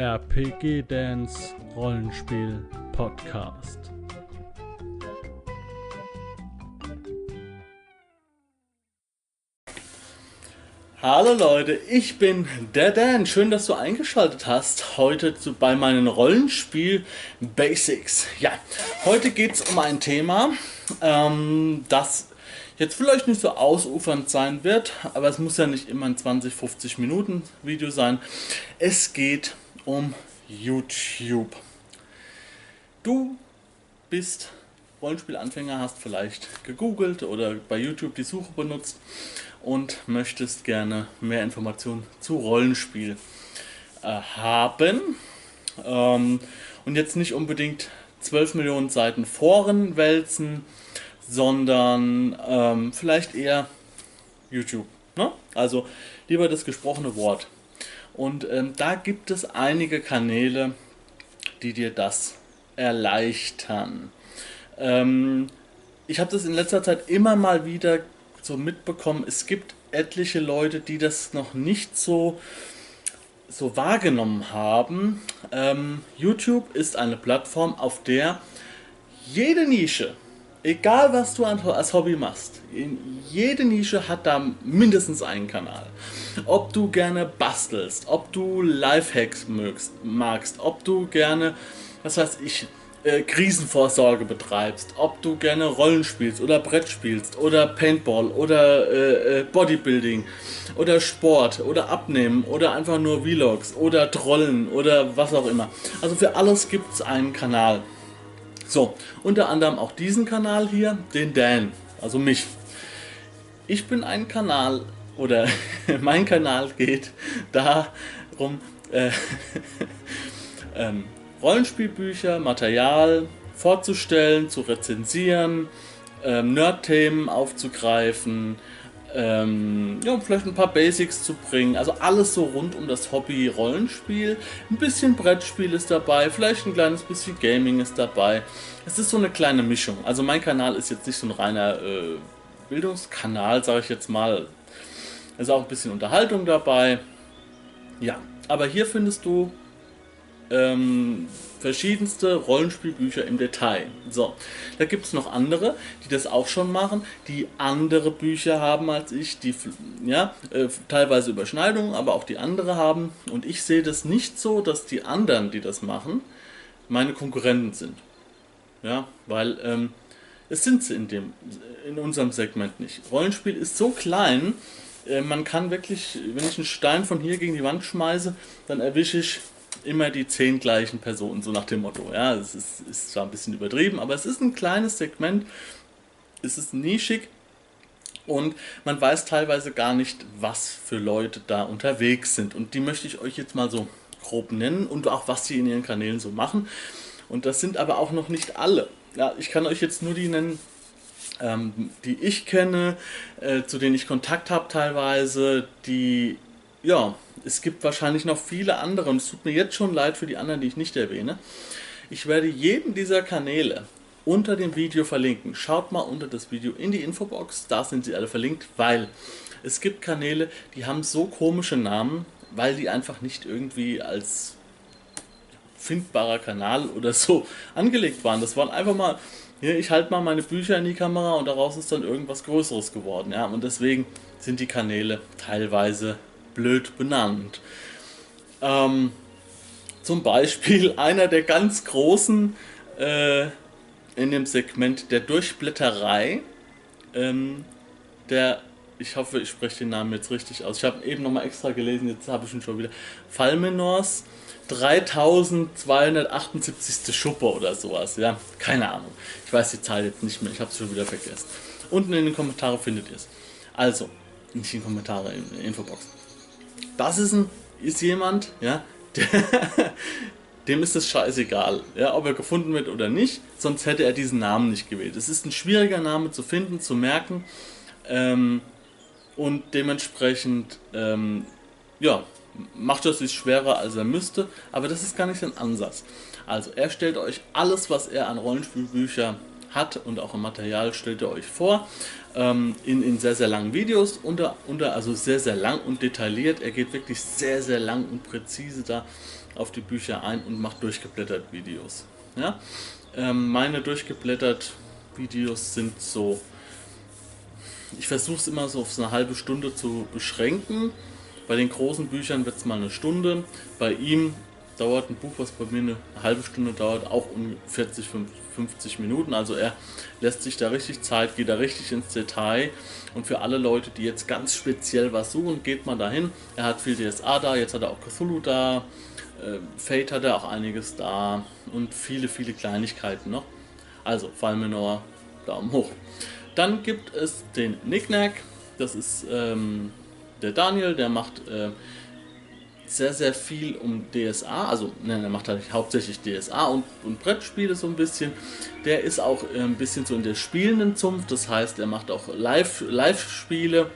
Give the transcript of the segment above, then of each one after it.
RPG Dance Rollenspiel Podcast. Hallo Leute, ich bin der Dan. Schön, dass du eingeschaltet hast heute zu, bei meinen Rollenspiel Basics. Ja, heute geht es um ein Thema, ähm, das jetzt vielleicht nicht so ausufernd sein wird, aber es muss ja nicht immer ein 20, 50 Minuten Video sein. Es geht um YouTube. Du bist Rollenspielanfänger, hast vielleicht gegoogelt oder bei YouTube die Suche benutzt und möchtest gerne mehr Informationen zu Rollenspiel äh, haben. Ähm, und jetzt nicht unbedingt 12 Millionen Seiten Foren wälzen, sondern ähm, vielleicht eher YouTube. Ne? Also lieber das gesprochene Wort. Und ähm, da gibt es einige Kanäle, die dir das erleichtern. Ähm, ich habe das in letzter Zeit immer mal wieder so mitbekommen, es gibt etliche Leute, die das noch nicht so, so wahrgenommen haben. Ähm, YouTube ist eine Plattform, auf der jede Nische, egal was du als Hobby machst, jede Nische hat da mindestens einen Kanal. Ob du gerne bastelst, ob du Lifehacks mögst, magst, ob du gerne, was weiß ich, äh, Krisenvorsorge betreibst, ob du gerne Rollen spielst oder Brett spielst oder Paintball oder äh, äh, Bodybuilding oder Sport oder Abnehmen oder einfach nur Vlogs oder Trollen oder was auch immer. Also für alles gibt es einen Kanal. So, unter anderem auch diesen Kanal hier, den Dan, also mich. Ich bin ein Kanal oder mein Kanal geht darum, äh, ähm, Rollenspielbücher, Material vorzustellen, zu rezensieren, ähm, Nerd-Themen aufzugreifen, ähm, ja, vielleicht ein paar Basics zu bringen. Also alles so rund um das Hobby Rollenspiel. Ein bisschen Brettspiel ist dabei, vielleicht ein kleines bisschen Gaming ist dabei. Es ist so eine kleine Mischung. Also mein Kanal ist jetzt nicht so ein reiner äh, Bildungskanal, sage ich jetzt mal. Ist auch ein bisschen Unterhaltung dabei. Ja, aber hier findest du ähm, verschiedenste Rollenspielbücher im Detail. So, da gibt es noch andere, die das auch schon machen, die andere Bücher haben als ich, die ja, äh, teilweise Überschneidungen, aber auch die andere haben. Und ich sehe das nicht so, dass die anderen, die das machen, meine Konkurrenten sind. Ja, weil ähm, es sind sie in, dem, in unserem Segment nicht. Rollenspiel ist so klein, äh, man kann wirklich, wenn ich einen Stein von hier gegen die Wand schmeiße, dann erwische ich immer die zehn gleichen Personen, so nach dem Motto. Ja, es ist, ist zwar ein bisschen übertrieben, aber es ist ein kleines Segment, es ist nischig und man weiß teilweise gar nicht, was für Leute da unterwegs sind. Und die möchte ich euch jetzt mal so grob nennen und auch was sie in ihren Kanälen so machen. Und das sind aber auch noch nicht alle. Ja, ich kann euch jetzt nur die nennen, ähm, die ich kenne, äh, zu denen ich Kontakt habe teilweise, die ja, es gibt wahrscheinlich noch viele andere und es tut mir jetzt schon leid für die anderen, die ich nicht erwähne. Ich werde jeden dieser Kanäle unter dem Video verlinken. Schaut mal unter das Video in die Infobox, da sind sie alle verlinkt, weil es gibt Kanäle, die haben so komische Namen, weil die einfach nicht irgendwie als findbarer Kanal oder so angelegt waren. Das waren einfach mal, hier, ich halte mal meine Bücher in die Kamera und daraus ist dann irgendwas Größeres geworden. Ja? Und deswegen sind die Kanäle teilweise blöd benannt. Ähm, zum Beispiel einer der ganz großen äh, in dem Segment der Durchblätterei, ähm, der, ich hoffe, ich spreche den Namen jetzt richtig aus. Ich habe eben nochmal extra gelesen, jetzt habe ich ihn schon wieder. Falmenors 3278. Schuppe oder sowas, ja, keine Ahnung. Ich weiß die Zahl jetzt nicht mehr, ich habe es schon wieder vergessen. Unten in den Kommentaren findet ihr es. Also, nicht in den Kommentaren, in der Infobox das ist, ein, ist jemand, ja, der, dem ist es scheißegal, ja, ob er gefunden wird oder nicht, sonst hätte er diesen Namen nicht gewählt. Es ist ein schwieriger Name zu finden, zu merken ähm, und dementsprechend, ähm, ja, macht es sich schwerer, als er müsste, aber das ist gar nicht sein Ansatz. Also er stellt euch alles, was er an Rollenspielbücher hat und auch im Material stellt er euch vor. Ähm, in, in sehr, sehr langen Videos, unter, unter, also sehr, sehr lang und detailliert. Er geht wirklich sehr, sehr lang und präzise da auf die Bücher ein und macht durchgeblättert Videos. Ja? Ähm, meine durchgeblättert Videos sind so, ich versuche es immer so auf so eine halbe Stunde zu beschränken. Bei den großen Büchern wird es mal eine Stunde. Bei ihm dauert ein Buch, was bei mir eine halbe Stunde dauert, auch um 40, 50 Minuten. Also er lässt sich da richtig Zeit, geht da richtig ins Detail. Und für alle Leute, die jetzt ganz speziell was suchen, geht mal dahin. Er hat viel DSA da, jetzt hat er auch Cthulhu da. Äh, Fate hat er auch einiges da und viele, viele Kleinigkeiten noch. Also Falmenor, Daumen hoch. Dann gibt es den Nicknack, das ist ähm, der Daniel, der macht äh, sehr, sehr viel um DSA, also ne, er macht halt hauptsächlich DSA und, und Brettspiele so ein bisschen. Der ist auch äh, ein bisschen so in der spielenden Zunft, das heißt, er macht auch Live-Spiele. Live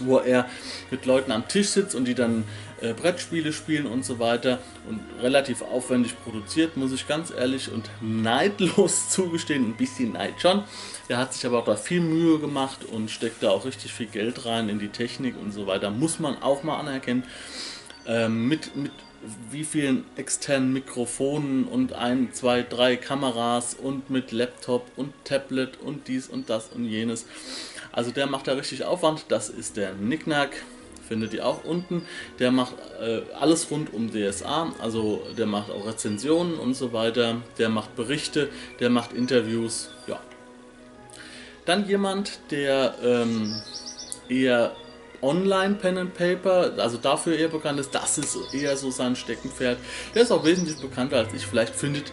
wo er mit Leuten am Tisch sitzt und die dann äh, Brettspiele spielen und so weiter und relativ aufwendig produziert, muss ich ganz ehrlich und neidlos zugestehen, ein bisschen Neid schon. Er hat sich aber auch da viel Mühe gemacht und steckt da auch richtig viel Geld rein in die Technik und so weiter, muss man auch mal anerkennen. Ähm, mit, mit wie vielen externen Mikrofonen und ein, zwei, drei Kameras und mit Laptop und Tablet und dies und das und jenes. Also der macht da richtig Aufwand. Das ist der Nicknack. Findet ihr auch unten. Der macht äh, alles rund um DSA. Also der macht auch Rezensionen und so weiter. Der macht Berichte. Der macht Interviews. Ja. Dann jemand, der ähm, eher Online Pen and Paper, also dafür eher bekannt ist, das ist eher so sein Steckenpferd. Der ist auch wesentlich bekannter als ich. Vielleicht findet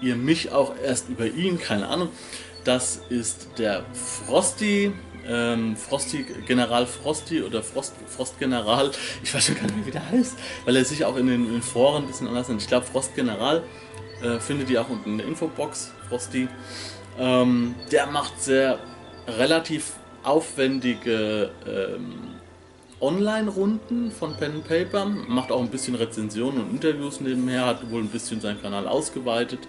ihr mich auch erst über ihn, keine Ahnung. Das ist der Frosty ähm, Frosty, General Frosty oder Frost, Frost General, ich weiß schon gar nicht mehr, wie der heißt, weil er sich auch in den, in den Foren ein bisschen anders nennt. Ich glaube, Frost General äh, findet ihr auch unten in der Infobox, Frosty. Ähm, der macht sehr relativ aufwendige ähm, Online-Runden von Pen Paper, macht auch ein bisschen Rezensionen und Interviews nebenher, hat wohl ein bisschen seinen Kanal ausgeweitet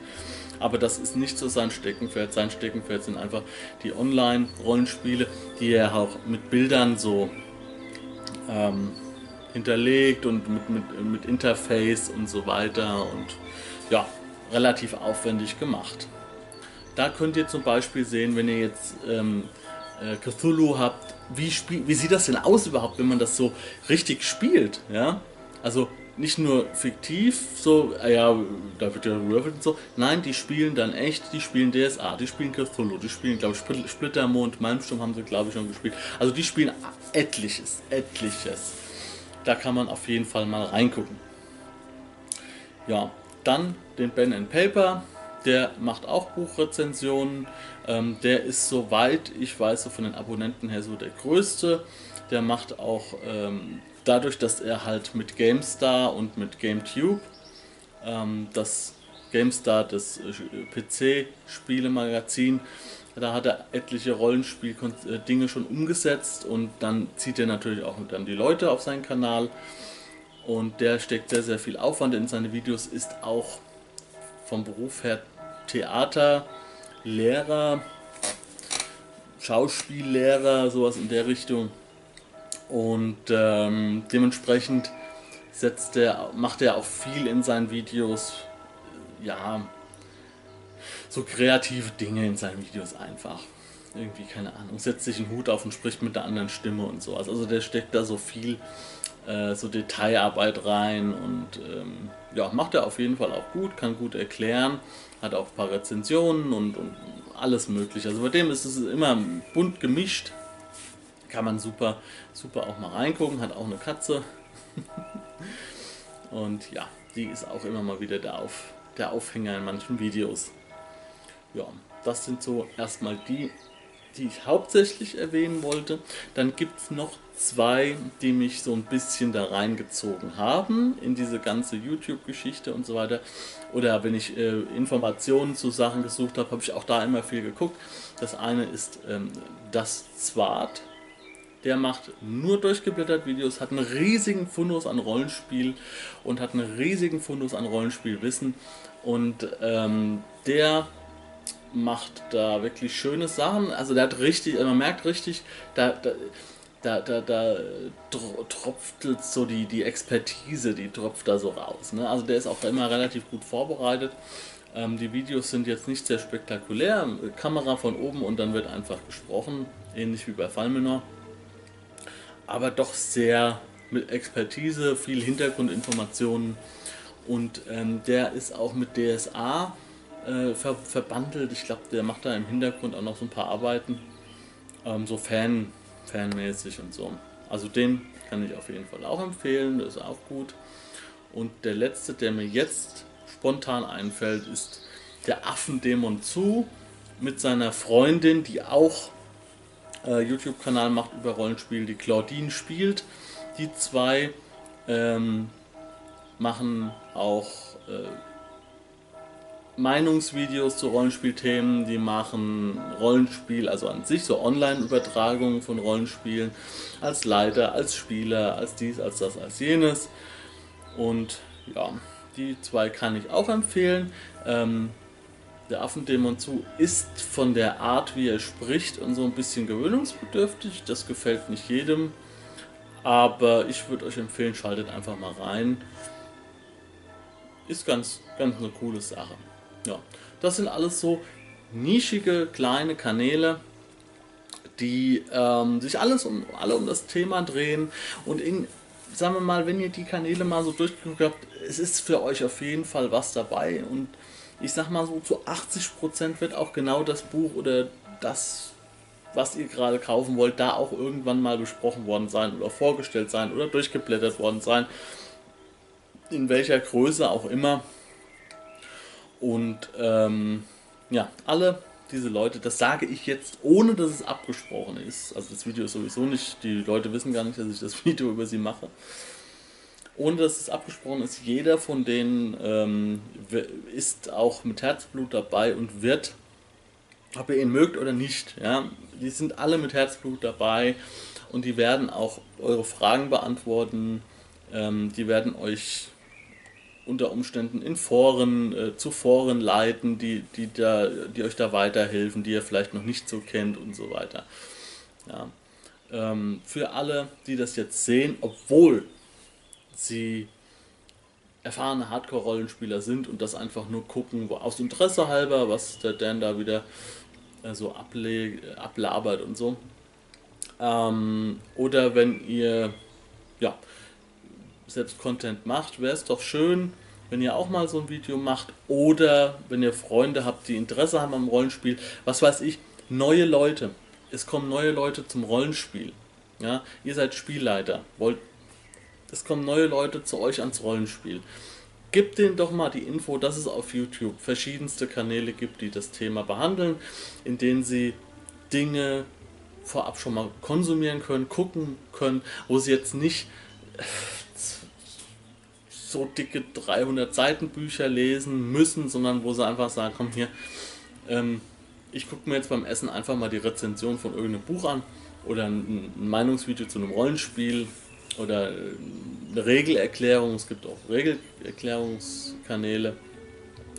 aber das ist nicht so sein Steckenpferd. Sein Steckenpferd sind einfach die Online-Rollenspiele, die er auch mit Bildern so ähm, hinterlegt und mit, mit, mit Interface und so weiter und ja, relativ aufwendig gemacht. Da könnt ihr zum Beispiel sehen, wenn ihr jetzt ähm, äh, Cthulhu habt, wie, wie sieht das denn aus überhaupt, wenn man das so richtig spielt? Ja? Also nicht nur fiktiv, so, ah ja, da wird ja gewürfelt und so. Nein, die spielen dann echt, die spielen DSA, die spielen Cthulhu, die spielen, glaube ich, Splittermond, Malmsturm haben sie, glaube ich, schon gespielt. Also die spielen etliches, etliches. Da kann man auf jeden Fall mal reingucken. Ja, dann den Ben Paper, der macht auch Buchrezensionen. Ähm, der ist, soweit ich weiß, so von den Abonnenten her so der größte. Der macht auch ähm, dadurch, dass er halt mit GameStar und mit GameTube, ähm, das GameStar, das äh, PC-Spielemagazin, da hat er etliche Rollenspiel-Dinge schon umgesetzt und dann zieht er natürlich auch dann die Leute auf seinen Kanal und der steckt sehr, sehr viel Aufwand in seine Videos, ist auch vom Beruf her Theaterlehrer, Schauspiellehrer, sowas in der Richtung. Und ähm, dementsprechend setzt er, macht er auch viel in seinen Videos, ja, so kreative Dinge in seinen Videos einfach. Irgendwie, keine Ahnung, setzt sich einen Hut auf und spricht mit der anderen Stimme und sowas. Also der steckt da so viel, äh, so Detailarbeit rein und ähm, ja, macht er auf jeden Fall auch gut, kann gut erklären, hat auch ein paar Rezensionen und, und alles mögliche. Also bei dem ist es immer bunt gemischt, kann man super, super auch mal reingucken, hat auch eine Katze. Und ja, die ist auch immer mal wieder der, Auf, der Aufhänger in manchen Videos. Ja, das sind so erstmal die, die ich hauptsächlich erwähnen wollte. Dann gibt es noch zwei, die mich so ein bisschen da reingezogen haben in diese ganze YouTube-Geschichte und so weiter. Oder wenn ich äh, Informationen zu Sachen gesucht habe, habe ich auch da immer viel geguckt. Das eine ist ähm, das Zwart der macht nur durchgeblättert Videos, hat einen riesigen Fundus an Rollenspiel und hat einen riesigen Fundus an Rollenspielwissen. Und ähm, der macht da wirklich schöne Sachen. Also der hat richtig, also man merkt richtig, da, da, da, da, da tropft so die, die Expertise, die tropft da so raus. Ne? Also der ist auch immer relativ gut vorbereitet. Ähm, die Videos sind jetzt nicht sehr spektakulär. Kamera von oben und dann wird einfach gesprochen, ähnlich wie bei Fallmenor. Aber doch sehr mit Expertise, viel Hintergrundinformationen. Und ähm, der ist auch mit DSA äh, ver verbandelt. Ich glaube, der macht da im Hintergrund auch noch so ein paar Arbeiten. Ähm, so Fan, fanmäßig und so. Also den kann ich auf jeden Fall auch empfehlen, der ist auch gut. Und der letzte, der mir jetzt spontan einfällt, ist der Affendämon zu mit seiner Freundin, die auch äh, YouTube-Kanal macht über Rollenspiel, die Claudine spielt. Die zwei ähm, machen auch äh, Meinungsvideos zu Rollenspielthemen, die machen Rollenspiel, also an sich so Online-Übertragungen von Rollenspielen, als Leiter, als Spieler, als dies, als das, als jenes. Und ja, die zwei kann ich auch empfehlen. Ähm, der Affendämon zu ist von der Art, wie er spricht, und so ein bisschen gewöhnungsbedürftig. Das gefällt nicht jedem. Aber ich würde euch empfehlen, schaltet einfach mal rein. Ist ganz, ganz eine coole Sache. Ja, das sind alles so nischige kleine Kanäle, die ähm, sich alles um alle um das Thema drehen und in sagen wir mal, wenn ihr die Kanäle mal so durchgeguckt habt, es ist für euch auf jeden Fall was dabei und ich sag mal so zu 80% wird auch genau das Buch oder das was ihr gerade kaufen wollt, da auch irgendwann mal besprochen worden sein oder vorgestellt sein oder durchgeblättert worden sein. In welcher Größe auch immer. Und ähm, ja, alle diese Leute, das sage ich jetzt, ohne dass es abgesprochen ist. Also das Video ist sowieso nicht, die Leute wissen gar nicht, dass ich das Video über sie mache. Ohne dass es abgesprochen ist, jeder von denen ähm, ist auch mit Herzblut dabei und wird, ob ihr ihn mögt oder nicht, ja, die sind alle mit Herzblut dabei und die werden auch eure Fragen beantworten, ähm, die werden euch unter Umständen in Foren, äh, zu Foren leiten, die, die, da, die euch da weiterhelfen, die ihr vielleicht noch nicht so kennt und so weiter. Ja. Ähm, für alle, die das jetzt sehen, obwohl sie erfahrene Hardcore-Rollenspieler sind und das einfach nur gucken, wo, aus Interesse halber, was der Dan da wieder äh, so ablabert und so. Ähm, oder wenn ihr ja, selbst Content macht, wäre es doch schön, wenn ihr auch mal so ein Video macht oder wenn ihr Freunde habt, die Interesse haben am Rollenspiel, was weiß ich, neue Leute. Es kommen neue Leute zum Rollenspiel. Ja, ihr seid Spielleiter, wollt es kommen neue Leute zu euch ans Rollenspiel. Gebt denen doch mal die Info, dass es auf YouTube verschiedenste Kanäle gibt, die das Thema behandeln, in denen sie Dinge vorab schon mal konsumieren können, gucken können, wo sie jetzt nicht so dicke 300 Seiten Bücher lesen müssen, sondern wo sie einfach sagen, komm hier, ähm, ich gucke mir jetzt beim Essen einfach mal die Rezension von irgendeinem Buch an oder ein Meinungsvideo zu einem Rollenspiel oder eine Regelerklärung. Es gibt auch Regelerklärungskanäle.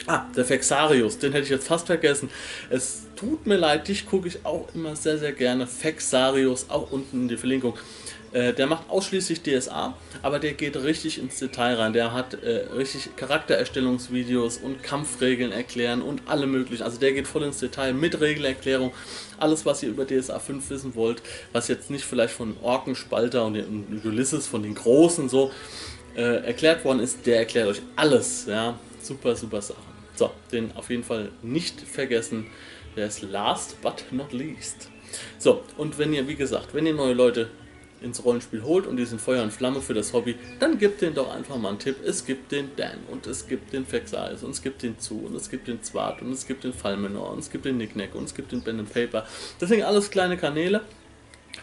Ah, der Fexarius, den hätte ich jetzt fast vergessen. Es tut mir leid, dich gucke ich auch immer sehr, sehr gerne. Fexarius, auch unten in die Verlinkung. Äh, der macht ausschließlich DSA, aber der geht richtig ins Detail rein. Der hat äh, richtig Charaktererstellungsvideos und Kampfregeln erklären und alle möglichen. Also der geht voll ins Detail mit Regelerklärung. Alles, was ihr über DSA 5 wissen wollt, was jetzt nicht vielleicht von Orkenspalter und, und Ulysses, von den Großen so äh, erklärt worden ist, der erklärt euch alles. Ja, super, super Sache. So, den auf jeden Fall nicht vergessen. Der ist last but not least. So, und wenn ihr, wie gesagt, wenn ihr neue Leute ins Rollenspiel holt und die sind Feuer und Flamme für das Hobby, dann gibt denen doch einfach mal einen Tipp. Es gibt den Dan und es gibt den Fexais und es gibt den Zu und es gibt den Zwart und es gibt den Fallmenor und es gibt den Nicknack und es gibt den Ben Paper. Das sind alles kleine Kanäle,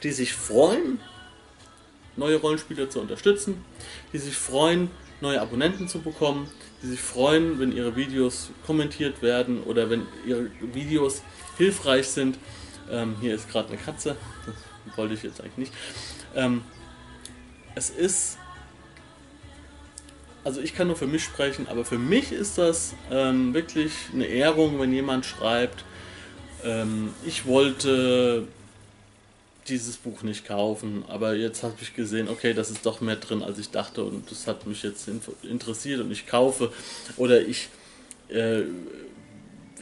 die sich freuen, neue Rollenspieler zu unterstützen, die sich freuen, neue Abonnenten zu bekommen, die sich freuen, wenn ihre Videos kommentiert werden oder wenn ihre Videos hilfreich sind. Ähm, hier ist gerade eine Katze, das wollte ich jetzt eigentlich nicht. Ähm, es ist, also ich kann nur für mich sprechen, aber für mich ist das ähm, wirklich eine Ehrung, wenn jemand schreibt, Ähm, ich wollte dieses Buch nicht kaufen, aber jetzt habe ich gesehen, okay, das ist doch mehr drin, als ich dachte und das hat mich jetzt interessiert und ich kaufe oder ich äh,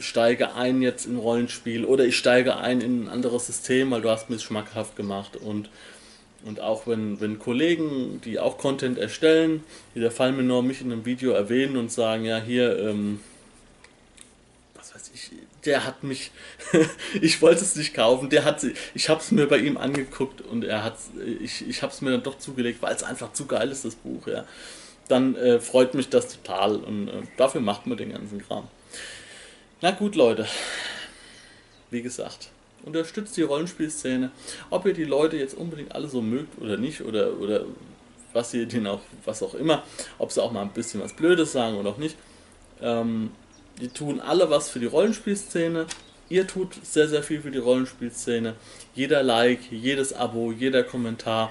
steige ein jetzt in Rollenspiel oder ich steige ein in ein anderes System, weil du hast mir es schmackhaft gemacht und und auch wenn, wenn Kollegen, die auch Content erstellen, die der Fall mir nur mich in einem Video erwähnen und sagen, ja hier, ähm, was weiß ich, der hat mich, ich wollte es nicht kaufen, der hat, ich habe es mir bei ihm angeguckt und er hat, ich, ich habe es mir dann doch zugelegt, weil es einfach zu geil ist, das Buch, ja. Dann äh, freut mich das total und äh, dafür macht man den ganzen Kram. Na gut, Leute. Wie gesagt, unterstützt die Rollenspielszene. Ob ihr die Leute jetzt unbedingt alle so mögt oder nicht, oder, oder was ihr denen auch, was auch immer, ob sie auch mal ein bisschen was Blödes sagen oder auch nicht. Ähm, die tun alle was für die Rollenspielszene. Ihr tut sehr, sehr viel für die Rollenspielszene. Jeder Like, jedes Abo, jeder Kommentar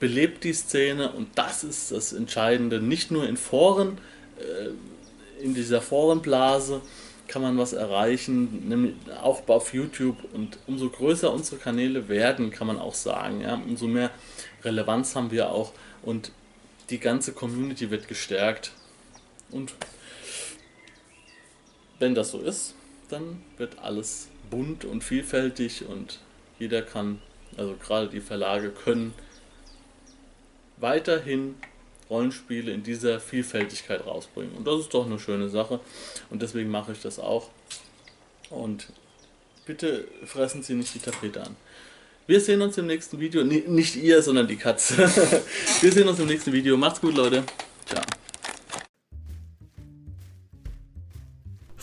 belebt die Szene und das ist das Entscheidende. Nicht nur in Foren, äh, in dieser Forenblase, kann man was erreichen, nämlich auch auf YouTube. Und umso größer unsere Kanäle werden, kann man auch sagen, ja, umso mehr Relevanz haben wir auch und die ganze Community wird gestärkt. Und wenn das so ist, dann wird alles bunt und vielfältig und jeder kann, also gerade die Verlage können weiterhin Rollenspiele in dieser Vielfältigkeit rausbringen. Und das ist doch eine schöne Sache. Und deswegen mache ich das auch. Und bitte fressen Sie nicht die Tapete an. Wir sehen uns im nächsten Video. nicht ihr, sondern die Katze. Wir sehen uns im nächsten Video. Macht's gut, Leute. Ciao.